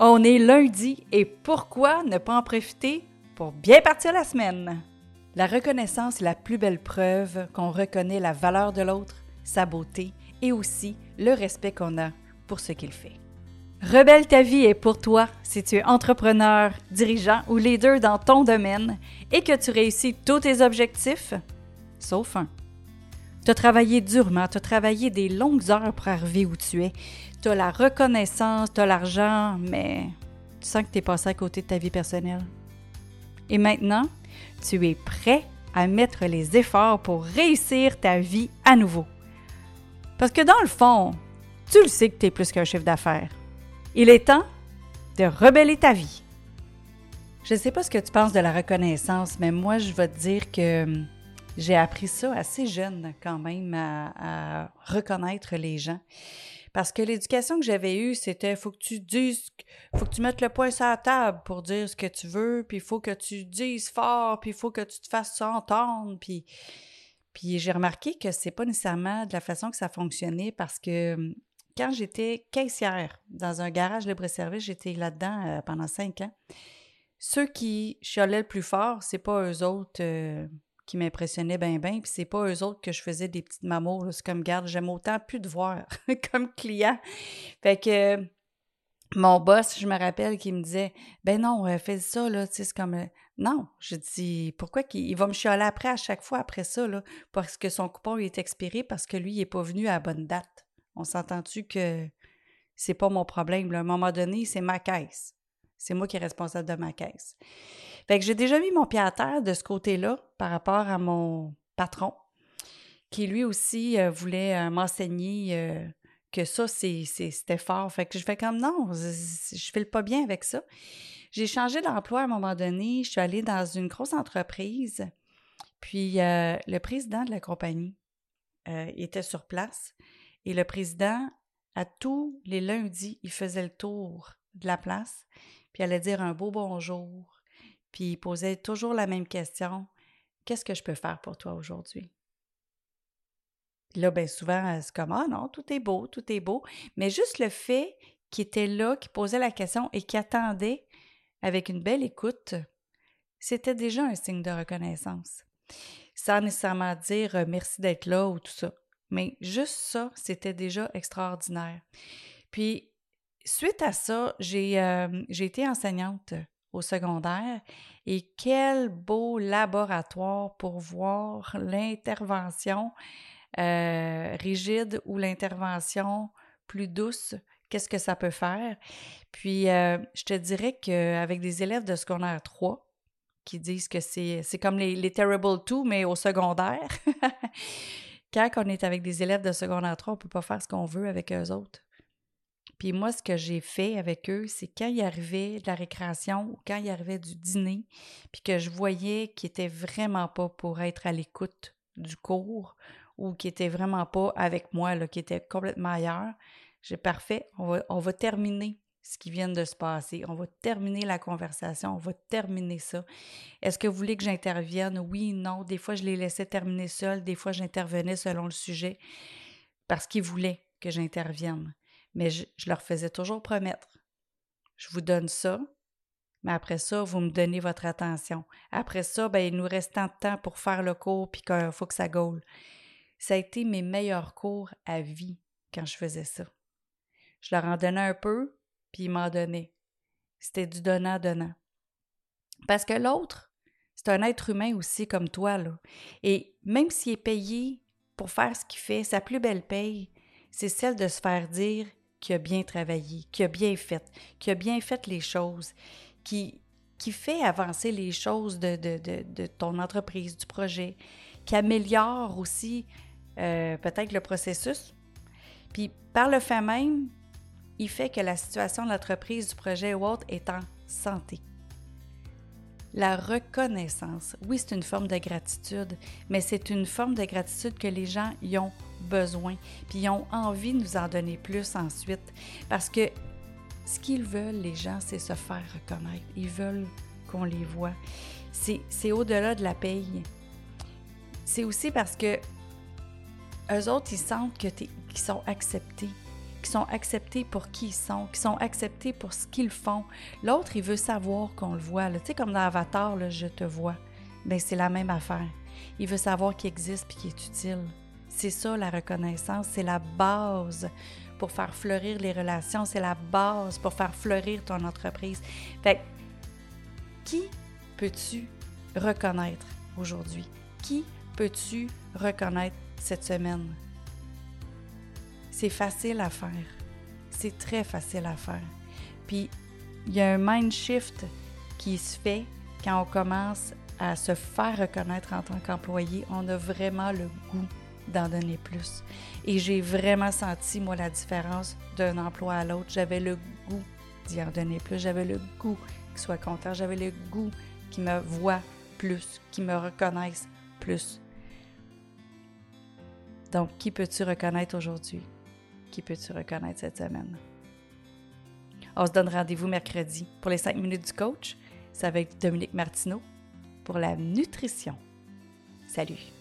On est lundi et pourquoi ne pas en profiter pour bien partir la semaine? La reconnaissance est la plus belle preuve qu'on reconnaît la valeur de l'autre, sa beauté et aussi le respect qu'on a pour ce qu'il fait. Rebelle ta vie est pour toi si tu es entrepreneur, dirigeant ou leader dans ton domaine et que tu réussis tous tes objectifs, sauf un. Tu as travaillé durement, tu as travaillé des longues heures pour arriver où tu es. Tu as la reconnaissance, tu as l'argent, mais tu sens que tu es passé à côté de ta vie personnelle. Et maintenant, tu es prêt à mettre les efforts pour réussir ta vie à nouveau. Parce que dans le fond, tu le sais que tu es plus qu'un chef d'affaires. Il est temps de rebeller ta vie. Je ne sais pas ce que tu penses de la reconnaissance, mais moi, je vais te dire que hum, j'ai appris ça assez jeune quand même à, reconnaître les gens. Parce que l'éducation que j'avais eue, c'était faut que tu dises, faut que tu mettes le poing sur la table pour dire ce que tu veux, puis il faut que tu dises fort, puis il faut que tu te fasses entendre, puis puis j'ai remarqué que c'est pas nécessairement de la façon que ça fonctionnait parce que quand j'étais caissière dans un garage libre-service, j'étais là-dedans euh, pendant cinq ans. Ceux qui chialaient le plus fort, c'est pas eux autres euh, qui m'impressionnaient bien, bien, puis c'est pas eux autres que je faisais des petites mamours. C'est comme, garde, j'aime autant plus de voir comme client. Fait que mon boss, je me rappelle, qui me disait Ben non, euh, fais ça, là, tu sais, c'est comme. euh, non, je dis pourquoi qu'il il va me chialer après à chaque fois après ça, là, parce que son coupon est expiré parce que lui, il n'est pas venu à la bonne date. On s'entend-tu que c'est pas mon problème? À un moment donné, c'est ma caisse. C'est moi qui est responsable de ma caisse. Fait que j'ai déjà mis mon pied à terre de ce côté-là par rapport à mon patron, qui lui aussi euh, voulait euh, m'enseigner euh, que ça, c'était fort. Fait que je fais comme non, je, file pas bien avec ça. J'ai changé d'emploi à un moment donné. Je suis allée dans une grosse entreprise. Puis le président de la compagnie était sur place. Et le président, à tous les lundis, il faisait le tour de la place. Puis allait dire un beau bonjour. Puis posait toujours la même question. Qu'est-ce que je peux faire pour toi aujourd'hui? Là, bien souvent, c'est comme Ah non, tout est beau, tout est beau. Mais juste le fait qu'il était là, qu'il posait la question et qu'il attendait avec une belle écoute, c'était déjà un signe de reconnaissance. Sans nécessairement dire euh, merci d'être là ou tout ça. Mais juste ça, c'était déjà extraordinaire. Puis, suite à ça, j'ai euh, été enseignante au secondaire et quel beau laboratoire pour voir l'intervention euh, rigide ou l'intervention plus douce, qu'est-ce que ça peut faire? Puis, euh, je te dirais qu'avec des élèves de secondaire 3, qui disent que c'est c'est comme les, les Terrible 2, mais au secondaire, quand on est avec des élèves de secondaire 3, on ne peut pas faire ce qu'on veut avec eux autres. Puis moi, ce que j'ai fait avec eux, c'est quand il arrivait de la récréation ou quand il arrivait du dîner, puis que je voyais qu'ils n'étaient vraiment pas pour être à l'écoute du cours ou qui n'étaient vraiment pas avec moi, là, qui étaient complètement ailleurs, j'ai parfait, on va, on va terminer ce qui vient de se passer. On va terminer la conversation, on va terminer ça. Est-ce que vous voulez que j'intervienne? Oui, non. Des fois, je les laissais terminer seuls, des fois, j'intervenais selon le sujet parce qu'ils voulaient que j'intervienne. Mais je, leur faisais toujours promettre. Je vous donne ça, mais après ça, vous me donnez votre attention. Après ça, ben, il nous reste tant de temps pour faire le cours puis qu'il faut que ça gaule. Ça a été mes meilleurs cours à vie quand je faisais ça. Je leur en donnais un peu, puis ils m'en donnaient. C'était du donnant-donnant. Parce que l'autre, c'est un être humain aussi comme toi, là. Et même s'il est payé pour faire ce qu'il fait, sa plus belle paye, c'est celle de se faire dire qu'il a bien travaillé, qu'il a bien fait, qu'il a bien fait les choses, qui, qui fait avancer les choses de, de, de, de ton entreprise, du projet, qui améliore aussi euh, peut-être le processus. Puis par le fait même, il fait que la situation de l'entreprise, du projet ou autre est en santé. La reconnaissance, oui, c'est une forme de gratitude, mais c'est une forme de gratitude que les gens y ont besoin, puis ils ont envie de nous en donner plus ensuite, parce que ce qu'ils veulent, les gens, c'est se faire reconnaître. Ils veulent qu'on les voit. C'est, au-delà de la paye. C'est aussi parce que eux autres, ils sentent que qu'ils sont acceptés. qui sont acceptés pour qui ils sont, qui sont acceptés pour ce qu'ils font. L'autre, il veut savoir qu'on le voit. Tu sais, comme dans Avatar, là, je te vois. Bien, c'est la même affaire. Il veut savoir qu'il existe et qu'il est utile. C'est ça la reconnaissance, c'est la base pour faire fleurir les relations, c'est la base pour faire fleurir ton entreprise. Fait qui peux-tu reconnaître aujourd'hui? Qui peux-tu reconnaître cette semaine? C'est facile à faire. C'est très facile à faire. Puis, il y a un mind shift qui se fait quand on commence à se faire reconnaître en tant qu'employé. On a vraiment le goût d'en donner plus. Et j'ai vraiment senti, moi, la différence d'un emploi à l'autre. J'avais le goût d'y en donner plus. J'avais le goût qu'il soit content. J'avais le goût qu'il me voit plus, qu'il me reconnaisse plus. Donc, qui peux-tu reconnaître aujourd'hui? Qui peux-tu reconnaître cette semaine? On se donne rendez-vous mercredi pour les 5 minutes du coach. C'est avec Dominique Martineau pour la nutrition. Salut!